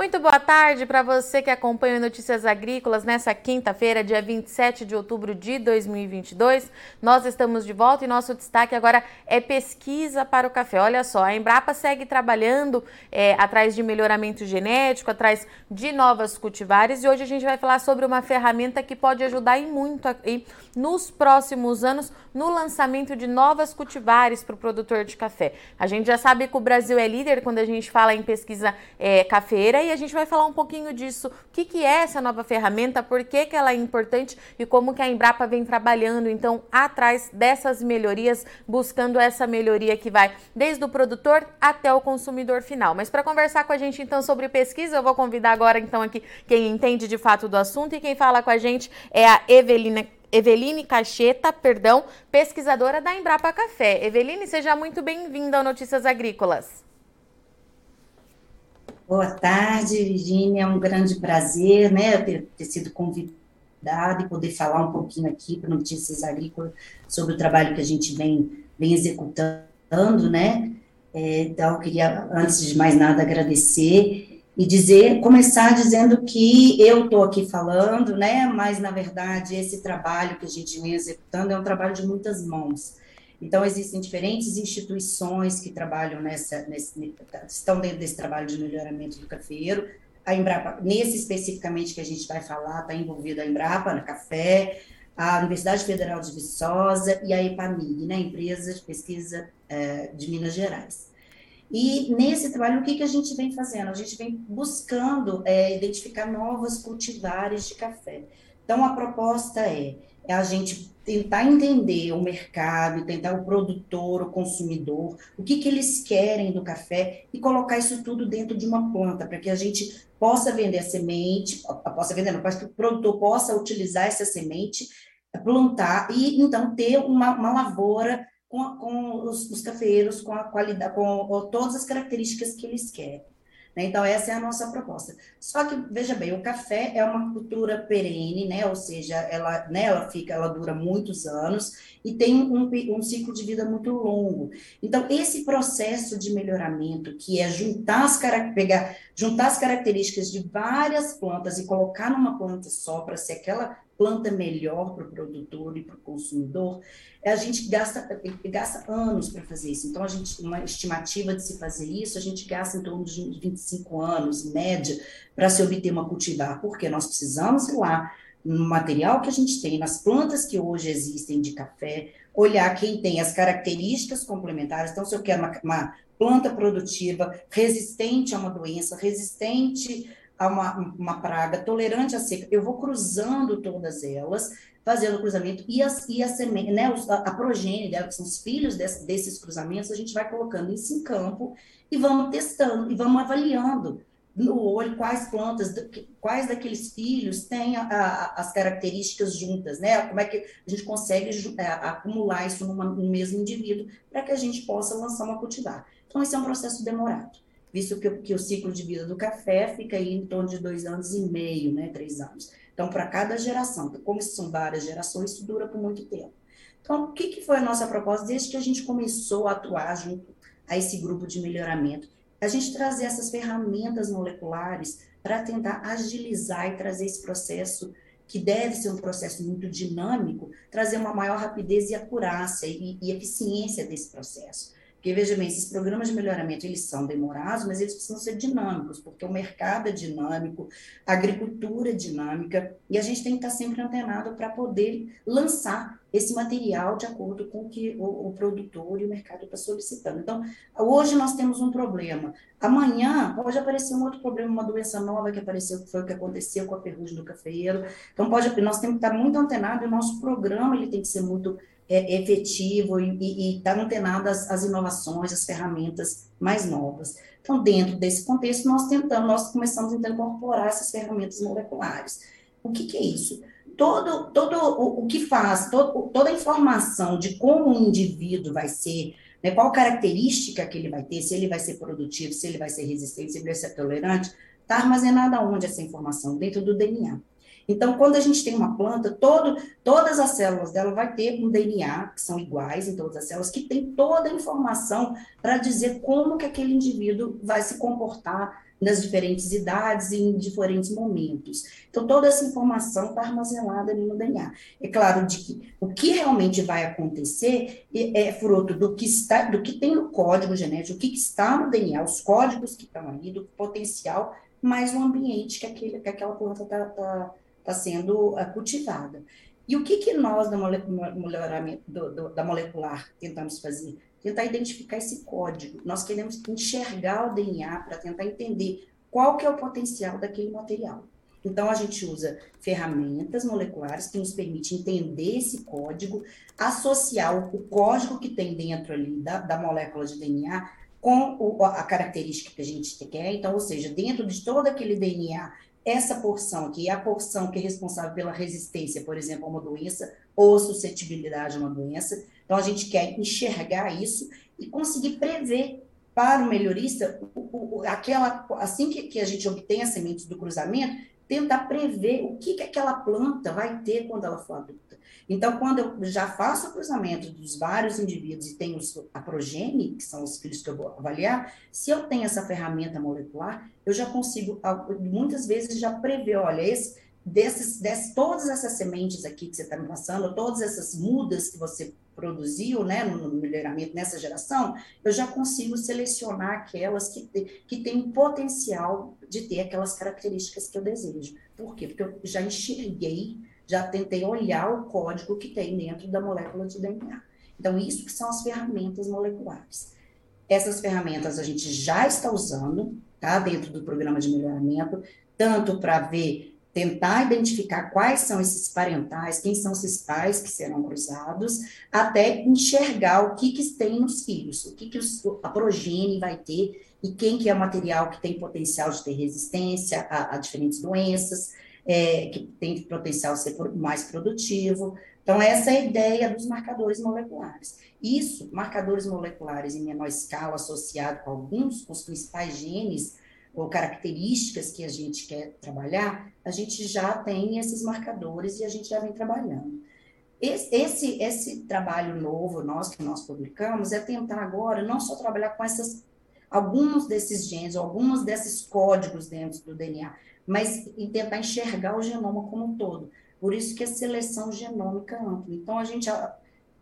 Muito boa tarde para você que acompanha Notícias Agrícolas nessa quinta-feira, dia 27 de outubro de 2022. Nós estamos de volta e nosso destaque agora é pesquisa para o café. Olha só, a Embrapa segue trabalhando é, atrás de melhoramento genético, atrás de novas cultivares e hoje a gente vai falar sobre uma ferramenta que pode ajudar e muito nos próximos anos no lançamento de novas cultivares para o produtor de café. A gente já sabe que o Brasil é líder quando a gente fala em pesquisa é, cafeira e a gente vai falar um pouquinho disso. O que, que é essa nova ferramenta, por que, que ela é importante e como que a Embrapa vem trabalhando, então, atrás dessas melhorias, buscando essa melhoria que vai desde o produtor até o consumidor final. Mas para conversar com a gente, então, sobre pesquisa, eu vou convidar agora, então, aqui quem entende de fato do assunto e quem fala com a gente é a Evelina Eveline Cacheta, perdão, pesquisadora da Embrapa Café. Eveline, seja muito bem-vinda ao Notícias Agrícolas. Boa tarde, Virginia. É um grande prazer, né, ter, ter sido convidada e poder falar um pouquinho aqui para Notícias Agrícolas sobre o trabalho que a gente vem, vem executando, né? É, então, eu queria, antes de mais nada, agradecer e dizer, começar dizendo que eu estou aqui falando, né? Mas, na verdade, esse trabalho que a gente vem executando é um trabalho de muitas mãos. Então, existem diferentes instituições que trabalham nessa, nesse, estão dentro desse trabalho de melhoramento do cafeiro. A Embrapa, nesse especificamente que a gente vai falar, está envolvida a Embrapa, na Café, a Universidade Federal de Viçosa e a EPAMIG, né, Empresa de Pesquisa é, de Minas Gerais. E nesse trabalho, o que, que a gente vem fazendo? A gente vem buscando é, identificar novas cultivares de café. Então, a proposta é, é a gente tentar entender o mercado, tentar o produtor, o consumidor, o que, que eles querem do café e colocar isso tudo dentro de uma planta, para que a gente possa vender a semente, possa vender, não, para que o produtor possa utilizar essa semente, plantar e então ter uma, uma lavoura com, com os, os cafeeiros, com a qualidade, com todas as características que eles querem. Né? Então, essa é a nossa proposta. Só que, veja bem, o café é uma cultura perene, né? ou seja, ela, né, ela fica, ela dura muitos anos e tem um, um ciclo de vida muito longo. Então, esse processo de melhoramento, que é juntar as, pegar, juntar as características de várias plantas e colocar numa planta só para ser aquela planta melhor para o produtor e para o consumidor, a gente gasta, gasta anos para fazer isso. Então, a gente, uma estimativa de se fazer isso, a gente gasta em torno de 25 anos, média, para se obter uma cultivar, porque nós precisamos ir lá no material que a gente tem, nas plantas que hoje existem de café, olhar quem tem as características complementares. Então, se eu quero uma, uma planta produtiva resistente a uma doença, resistente a uma, uma praga, tolerante à seca, eu vou cruzando todas elas, fazendo o cruzamento, e, as, e a, semente, né, a, a progênie dela, que são os filhos desse, desses cruzamentos, a gente vai colocando isso em campo e vamos testando, e vamos avaliando no olho quais plantas, quais daqueles filhos têm a, a, as características juntas, né? Como é que a gente consegue é, acumular isso numa, no mesmo indivíduo para que a gente possa lançar uma cultivar. Então, esse é um processo demorado visto que, que o ciclo de vida do café fica aí em torno de dois anos e meio, né, três anos. Então, para cada geração, como são várias gerações, isso dura por muito tempo. Então, o que, que foi a nossa proposta desde que a gente começou a atuar junto a esse grupo de melhoramento? A gente trazer essas ferramentas moleculares para tentar agilizar e trazer esse processo que deve ser um processo muito dinâmico, trazer uma maior rapidez e acurácia e, e eficiência desse processo. Porque, veja bem, esses programas de melhoramento, eles são demorados, mas eles precisam ser dinâmicos, porque o mercado é dinâmico, a agricultura é dinâmica, e a gente tem que estar sempre antenado para poder lançar esse material de acordo com o que o, o produtor e o mercado está solicitando. Então, hoje nós temos um problema. Amanhã pode aparecer um outro problema, uma doença nova que apareceu, que foi o que aconteceu com a ferrugem do cafeeiro. Então, pode, nós temos que estar muito antenados e o nosso programa ele tem que ser muito é, efetivo e estar tá antenado às, às inovações, às ferramentas mais novas. Então, dentro desse contexto, nós tentamos, nós começamos então, a incorporar essas ferramentas moleculares. O que, que é isso? Todo, todo o, o que faz, todo, toda a informação de como o indivíduo vai ser, né, qual característica que ele vai ter, se ele vai ser produtivo, se ele vai ser resistente, se ele vai ser tolerante, está armazenada onde essa informação? Dentro do DNA. Então, quando a gente tem uma planta, todo, todas as células dela vai ter um DNA, que são iguais em todas as células, que tem toda a informação para dizer como que aquele indivíduo vai se comportar nas diferentes idades e em diferentes momentos. Então, toda essa informação está armazenada ali no DNA. É claro de que o que realmente vai acontecer é, fruto do que está, do que tem no código genético, o que está no DNA, os códigos que estão ali, do potencial, mais o ambiente que, aquele, que aquela planta está tá, tá sendo uh, cultivada. E o que, que nós, da, molecular, do, do, da molecular, tentamos fazer? Tentar identificar esse código. Nós queremos enxergar o DNA para tentar entender qual que é o potencial daquele material. Então, a gente usa ferramentas moleculares que nos permitem entender esse código, associar o, código que tem dentro ali da, da molécula de DNA com o, a característica que a gente quer. Então, ou seja, dentro de todo aquele DNA essa porção aqui é a porção que é responsável pela resistência, por exemplo, a uma doença ou suscetibilidade a uma doença. Então, a gente quer enxergar isso e conseguir prever para o melhorista o, o, aquela, assim que, que a gente obtém as sementes do cruzamento, tentar prever o que, que aquela planta vai ter quando ela for adulta. Então, quando eu já faço o cruzamento dos vários indivíduos e tenho a progenie, que são os filhos que eu vou avaliar, se eu tenho essa ferramenta molecular, eu já consigo, muitas vezes, já prever, olha, esse, desses, desses, todas essas sementes aqui que você está me passando, todas essas mudas que você produziu, né, no, melhoramento nessa geração, eu já consigo selecionar aquelas que, que têm potencial de ter aquelas características que eu desejo. Por quê? Porque eu já enxerguei já tentei olhar o código que tem dentro da molécula de DNA. Então, isso que são as ferramentas moleculares. Essas ferramentas a gente já está usando, tá? Dentro do programa de melhoramento, tanto para ver, tentar identificar quais são esses parentais, quem são esses pais que serão cruzados, até enxergar o que, que tem nos filhos, o que, que a progenie vai ter e quem que é o material que tem potencial de ter resistência a, a diferentes doenças, é, que tem potencial ser mais produtivo. Então, essa é a ideia dos marcadores moleculares. Isso, marcadores moleculares em menor escala, associado com alguns, com os principais genes ou características que a gente quer trabalhar, a gente já tem esses marcadores e a gente já vem trabalhando. Esse, esse, esse trabalho novo nós que nós publicamos é tentar agora não só trabalhar com essas alguns desses genes, alguns desses códigos dentro do DNA, mas tentar enxergar o genoma como um todo. Por isso que é seleção genômica ampla. Então, a gente,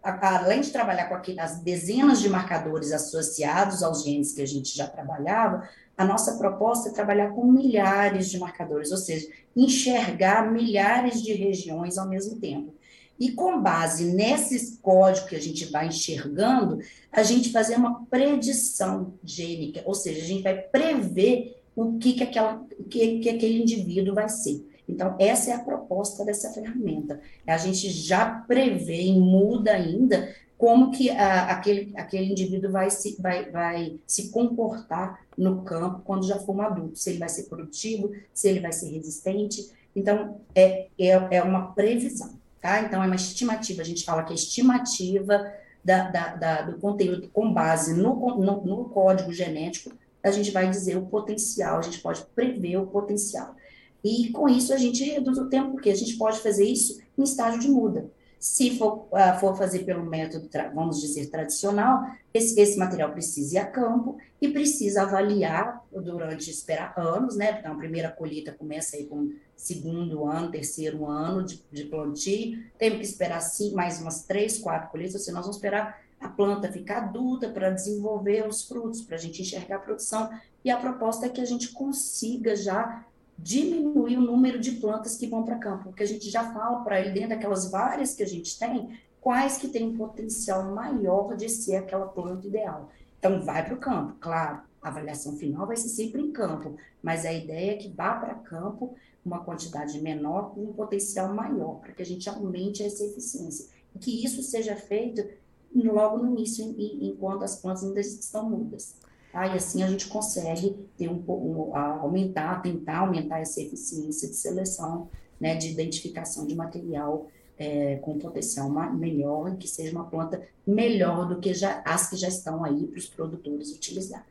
além de trabalhar com aqui, as dezenas de marcadores associados aos genes que a gente já trabalhava, a nossa proposta é trabalhar com milhares de marcadores, ou seja, enxergar milhares de regiões ao mesmo tempo. E com base nesses códigos que a gente vai enxergando, a gente fazer uma predição gênica, ou seja, a gente vai prever o que, que, aquela, que, que aquele indivíduo vai ser. Então, essa é a proposta dessa ferramenta. A gente já prevê e muda ainda como que a, aquele, aquele indivíduo vai se, vai, vai se comportar no campo quando já for um adulto, se ele vai ser produtivo, se ele vai ser resistente. Então, é, é, é uma previsão, tá? Então, é uma estimativa, a gente fala que é estimativa da, da, da do conteúdo com base no, no, no código genético a gente vai dizer o potencial, a gente pode prever o potencial. E com isso a gente reduz o tempo, porque a gente pode fazer isso em estágio de muda. Se for, uh, for fazer pelo método, vamos dizer, tradicional, esse, esse, material precisa ir a campo e precisa avaliar durante, esperar anos, né? Então, a primeira colheita começa aí com segundo ano, terceiro ano de, de plantio, temos que esperar sim, mais umas três, quatro colheitas, ou seja, nós vamos esperar a planta ficar adulta para desenvolver os frutos, para a gente enxergar a produção. E a proposta é que a gente consiga já diminuir o número de plantas que vão para campo, porque a gente já fala para ele, dentro daquelas várias que a gente tem, quais que têm um potencial maior de ser aquela planta ideal. Então, vai para o campo, claro, a avaliação final vai ser sempre em campo, mas a ideia é que vá para campo uma quantidade menor com um potencial maior, para que a gente aumente essa eficiência. E que isso seja feito logo no início, enquanto as plantas ainda estão mudas. Tá? E assim a gente consegue ter um, um, aumentar, tentar aumentar essa eficiência de seleção, né, de identificação de material é, com potencial melhor que seja uma planta melhor do que já, as que já estão aí para os produtores utilizar.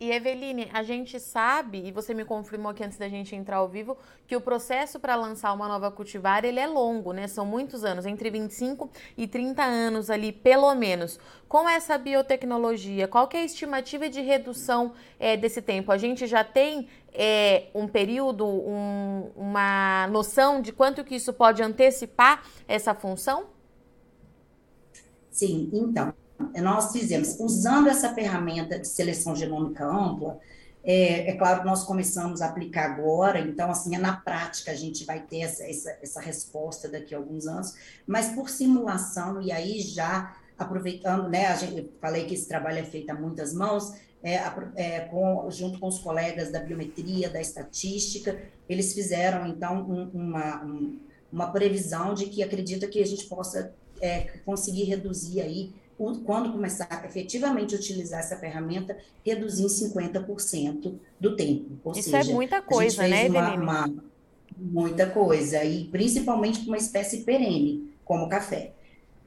E Eveline, a gente sabe, e você me confirmou aqui antes da gente entrar ao vivo, que o processo para lançar uma nova cultivar ele é longo, né? São muitos anos, entre 25 e 30 anos ali, pelo menos. Com essa biotecnologia, qual que é a estimativa de redução é, desse tempo? A gente já tem é, um período, um, uma noção de quanto que isso pode antecipar essa função? Sim, então, nós fizemos, usando essa ferramenta de seleção genômica ampla, é, é, claro que nós começamos a aplicar agora, então, assim, é na prática a gente vai ter essa, essa, essa resposta daqui a alguns anos, mas por simulação, e aí já aproveitando, né, a gente, falei que esse trabalho é feito a muitas mãos, é, é, com, junto com os colegas da biometria, da estatística, eles fizeram, então, um, uma, um, uma previsão de que acredita que a gente possa é, conseguir reduzir aí quando começar a efetivamente utilizar essa ferramenta, reduzir em 50% do tempo. Ou Isso é seja, é muita coisa, né, Eveline? Uma, uma, muita coisa, e principalmente para uma espécie perene, como o café.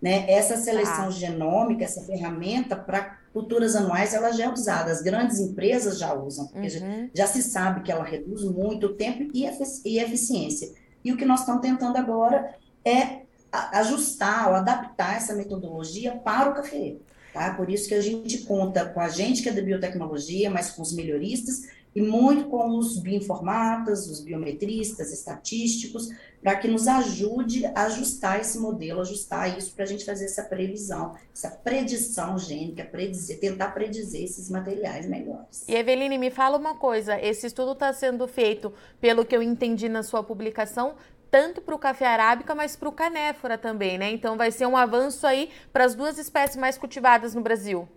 Né? Essa seleção ah. genômica, essa ferramenta, para culturas anuais, ela já é usada. As grandes empresas já usam, porque uhum. já, já, se sabe que ela reduz muito o tempo e, efici e eficiência. E o que nós estamos tentando agora é ajustar ou adaptar essa metodologia para o café. Tá? Por isso que a gente conta com a gente que é da biotecnologia, mas com os melhoristas e muito com os bioinformatas, os biometristas, estatísticos, para que nos ajude a ajustar esse modelo, ajustar isso para a gente fazer essa previsão, essa predição gênica, predizer, tentar predizer esses materiais melhores. E Eveline, me fala uma coisa: esse estudo está sendo feito, pelo que eu entendi na sua publicação, tanto para o café arábica, mas para o canéfora também, né? Então vai ser um avanço aí para as duas espécies mais cultivadas no Brasil.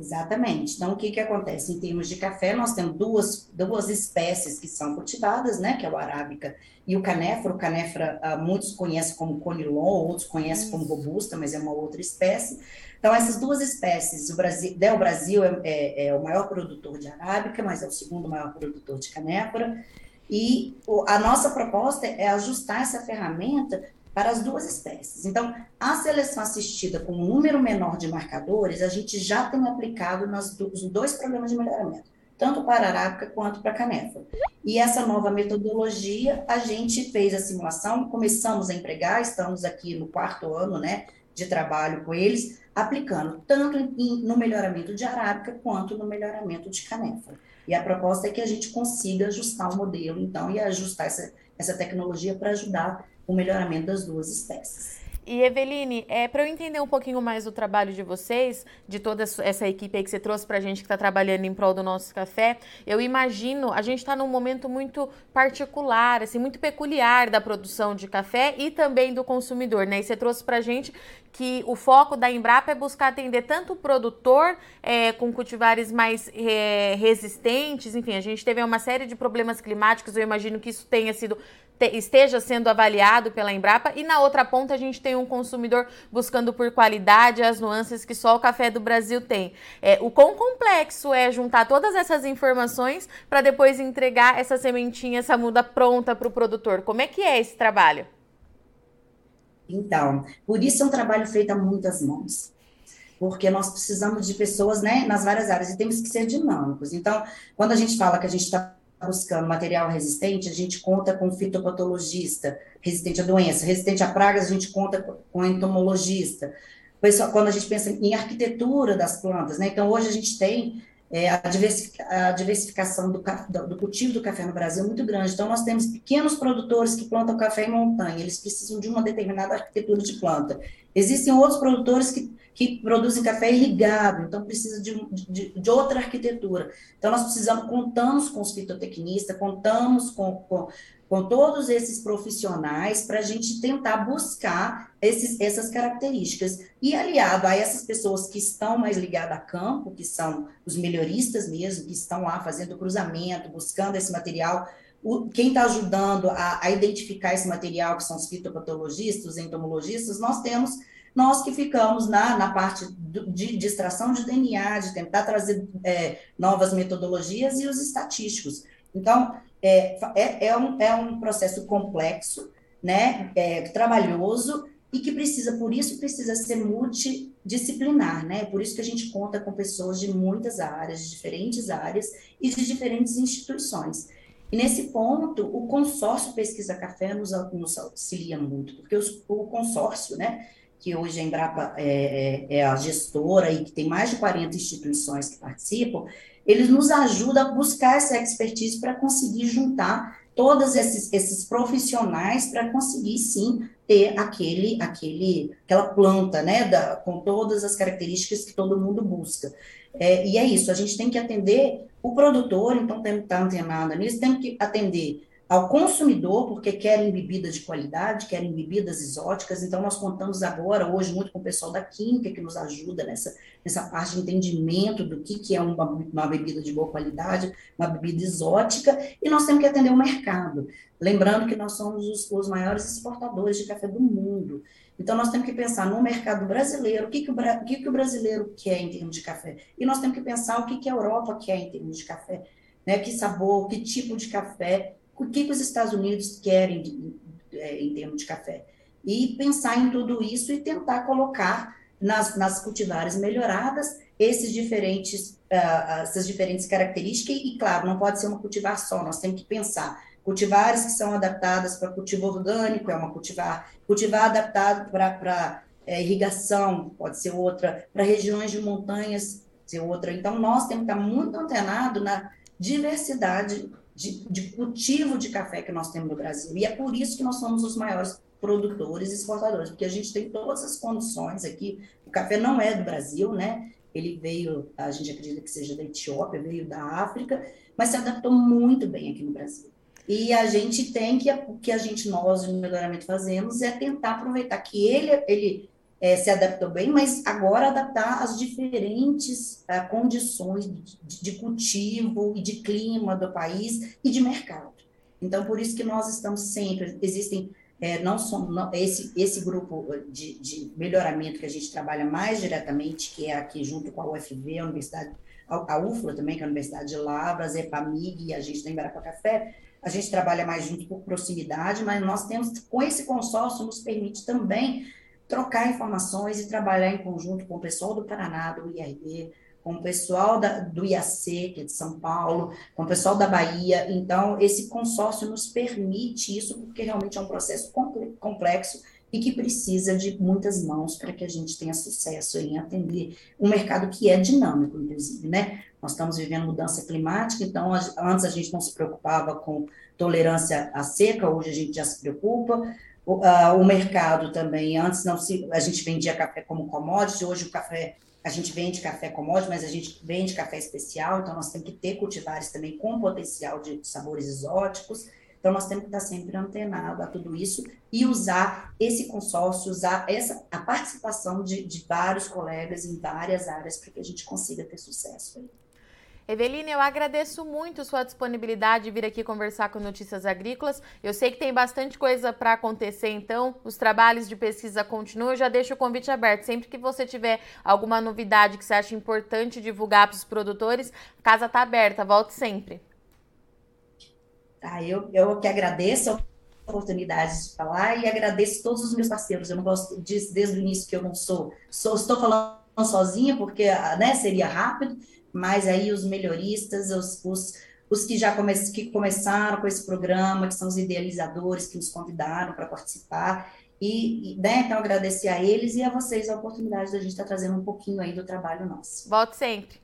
Exatamente. Então, o que, que acontece? Em termos de café, nós temos duas, duas espécies que são cultivadas, né? Que é o arábica e o canéfora. O canéfora, uh, muitos conhecem como conilon, outros conhecem como robusta, mas é uma outra espécie. Então, essas duas espécies, o Brasil, né, o Brasil é, é, é o maior produtor de arábica, mas é o segundo maior produtor de canéfora. E a nossa proposta é ajustar essa ferramenta para as duas espécies. Então, a seleção assistida com um número menor de marcadores, a gente já tem aplicado nos dois programas de melhoramento, tanto para a arábica quanto para a canéfora. E essa nova metodologia, a gente fez a simulação, começamos a empregar, estamos aqui no quarto ano, né, de trabalho com eles, aplicando tanto em, no melhoramento de arábica quanto no melhoramento de canéfora. E a proposta é que a gente consiga ajustar o modelo, então, e ajustar essa, essa tecnologia para ajudar o melhoramento das duas espécies. E Eveline, é, para eu entender um pouquinho mais o trabalho de vocês, de toda essa equipe aí que você trouxe para a gente que está trabalhando em prol do nosso café, eu imagino, a gente está num momento muito particular, assim, muito peculiar da produção de café e também do consumidor, né? E você trouxe para a gente que o foco da Embrapa é buscar atender tanto o produtor é, com cultivares mais é, resistentes, enfim, a gente teve uma série de problemas climáticos, eu imagino que isso tenha sido esteja sendo avaliado pela Embrapa e na outra ponta a gente tem um consumidor buscando por qualidade as nuances que só o café do Brasil tem. É, o quão complexo é juntar todas essas informações para depois entregar essa sementinha, essa muda pronta para o produtor? Como é que é esse trabalho? Então, por isso é um trabalho feito a muitas mãos porque nós precisamos de pessoas né, nas várias áreas e temos que ser dinâmicos. Então, quando a gente fala que a gente está buscando material resistente, a gente conta com fitopatologista, resistente a doença, resistente a pragas, a gente conta com entomologista. Quando a gente pensa em arquitetura das plantas, né? Então, hoje a gente tem é, a, diversificação do, do, cultivo do café no Brasil é muito grande. Então, nós temos pequenos produtores que plantam café em montanha, eles precisam de uma determinada arquitetura de planta. Existem outros produtores que que produzem café irrigado, então precisa de, de, de, outra arquitetura. Então, nós precisamos, contamos com os fitotecnistas, contamos com, com, com todos esses profissionais para a gente tentar buscar esses, essas características. E aliado a essas pessoas que estão mais ligadas a campo, que são os melhoristas mesmo, que estão lá fazendo cruzamento, buscando esse material, o, quem está ajudando a, a, identificar esse material, que são os fitopatologistas, os entomologistas, nós temos nós que ficamos na, na parte de, de extração de DNA, de tentar trazer é, novas metodologias e os estatísticos. Então, é, é, é, um, é um processo complexo, né, é, trabalhoso, e que precisa, por isso, precisa ser multidisciplinar, né? Por isso que a gente conta com pessoas de muitas áreas, de diferentes áreas e de diferentes instituições. E nesse ponto, o consórcio Pesquisa Café nos, nos auxilia muito, porque os, o consórcio, né, que hoje a Embrapa é, é, é, a gestora e que tem mais de 40 instituições que participam, eles nos ajudam a buscar essa expertise para conseguir juntar todos esses, esses profissionais para conseguir, sim, ter aquele, aquele, aquela planta, né, da, com todas as características que todo mundo busca. É, e é isso, a gente tem que atender o produtor, então tem que estar antenado nisso, tem que atender ao consumidor, porque querem bebidas de qualidade, querem bebidas exóticas, então nós contamos agora, hoje, muito com o pessoal da Química, que nos ajuda nessa, nessa parte de entendimento do que, que é uma, uma bebida de boa qualidade, uma bebida exótica, e nós temos que atender o mercado. Lembrando que nós somos os, os maiores exportadores de café do mundo. Então, nós temos que pensar no mercado brasileiro, o que, que, o, o, que, que o brasileiro quer em termos de café. E nós temos que pensar o que, que a Europa quer em termos de café. Né? Que sabor, que tipo de café o que, que os Estados Unidos querem de, é, em termos de café. E pensar em tudo isso e tentar colocar nas, nas cultivares melhoradas esses diferentes, uh, essas diferentes características, e, claro, não pode ser uma cultivar só, nós temos que pensar. Cultivares que são adaptadas para cultivo orgânico, é uma cultivar, cultivar adaptado para é, irrigação, pode ser outra, para regiões de montanhas, ser outra. Então, nós temos que estar muito antenado na diversidade de, de cultivo de café que nós temos no Brasil. E é por isso que nós somos os maiores produtores e exportadores, porque a gente tem todas as condições aqui. O café não é do Brasil, né? Ele veio, a gente acredita que seja da Etiópia, veio da África, mas se adaptou muito bem aqui no Brasil. E a gente tem que, o que a gente, nós, no melhoramento, fazemos é tentar aproveitar que ele, ele é, se adaptou bem, mas agora adaptar às diferentes uh, condições de, de, cultivo e de clima do país e de mercado. Então, por isso que nós estamos sempre, existem, é, não só não, esse, esse grupo de, de, melhoramento que a gente trabalha mais diretamente, que é aqui junto com a UFV, a Universidade, a, a UFLA também, que é a Universidade de Lavras, a EPAMIG e a gente da Embrapa Café, a gente trabalha mais junto por proximidade, mas nós temos, com esse consórcio, nos permite também trocar informações e trabalhar em conjunto com o pessoal do Paraná, do IRB, com o pessoal da, do IAC, que é de São Paulo, com o pessoal da Bahia. Então, esse consórcio nos permite isso, porque realmente é um processo complexo e que precisa de muitas mãos para que a gente tenha sucesso em atender um mercado que é dinâmico, inclusive, né? Nós estamos vivendo mudança climática, então antes a gente não se preocupava com tolerância à seca, hoje a gente já se preocupa, o, o mercado também, antes não se, a gente vendia café como commodity, hoje o café, a gente vende café commodity, mas a gente vende café especial, então nós temos que ter cultivares também com potencial de sabores exóticos, então nós temos que estar sempre antenado a tudo isso e usar esse consórcio, usar essa, a participação de, de vários colegas em várias áreas para que a gente consiga ter sucesso. Eveline, eu agradeço muito sua disponibilidade de vir aqui conversar com Notícias Agrícolas. Eu sei que tem bastante coisa para acontecer, então os trabalhos de pesquisa continuam. Eu já deixo o convite aberto. Sempre que você tiver alguma novidade que você acha importante divulgar para os produtores, a casa está aberta. Volte sempre. Tá, eu, eu que agradeço a oportunidade de falar e agradeço todos os meus parceiros. Eu não gosto disso desde o início que eu não sou, sou estou falando sozinha porque né, seria rápido mas aí os melhoristas, os, os, os que já come, que começaram com esse programa, que são os idealizadores que nos convidaram para participar, e, né, então agradecer a eles e a vocês a oportunidade da gente estar tá trazendo um pouquinho aí do trabalho nosso. Volte sempre.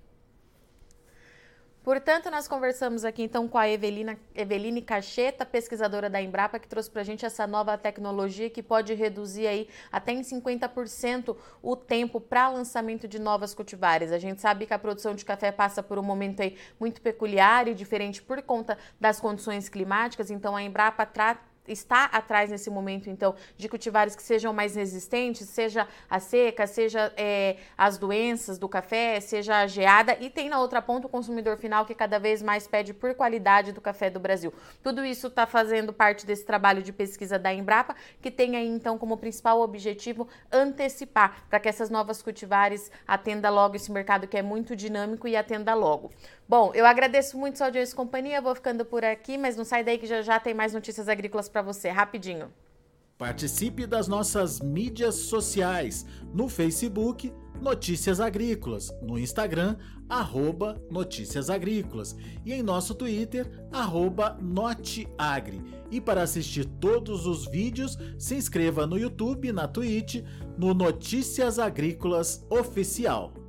Portanto, nós conversamos aqui então com a Evelina, Eveline Cacheta, pesquisadora da Embrapa, que trouxe para a gente essa nova tecnologia que pode reduzir aí até em 50% o tempo para lançamento de novas cultivares. A gente sabe que a produção de café passa por um momento aí muito peculiar e diferente por conta das condições climáticas, então a Embrapa trata está atrás nesse momento, então, de cultivares que sejam mais resistentes, seja a seca, seja é, as doenças do café, seja a geada, e tem na outra ponta o consumidor final que cada vez mais pede por qualidade do café do Brasil. Tudo isso está fazendo parte desse trabalho de pesquisa da Embrapa, que tem aí, então, como principal objetivo antecipar para que essas novas cultivares atenda logo esse mercado que é muito dinâmico e atenda logo. Bom, eu agradeço muito sua audiência e companhia, vou ficando por aqui, mas não sai daí que já já tem mais notícias agrícolas para você, rapidinho. Participe das nossas mídias sociais no Facebook Notícias Agrícolas, no Instagram, arroba Notícias Agrícolas e em nosso Twitter, arroba Noteagri. E para assistir todos os vídeos, se inscreva no YouTube, na Twitch, no Notícias Agrícolas Oficial.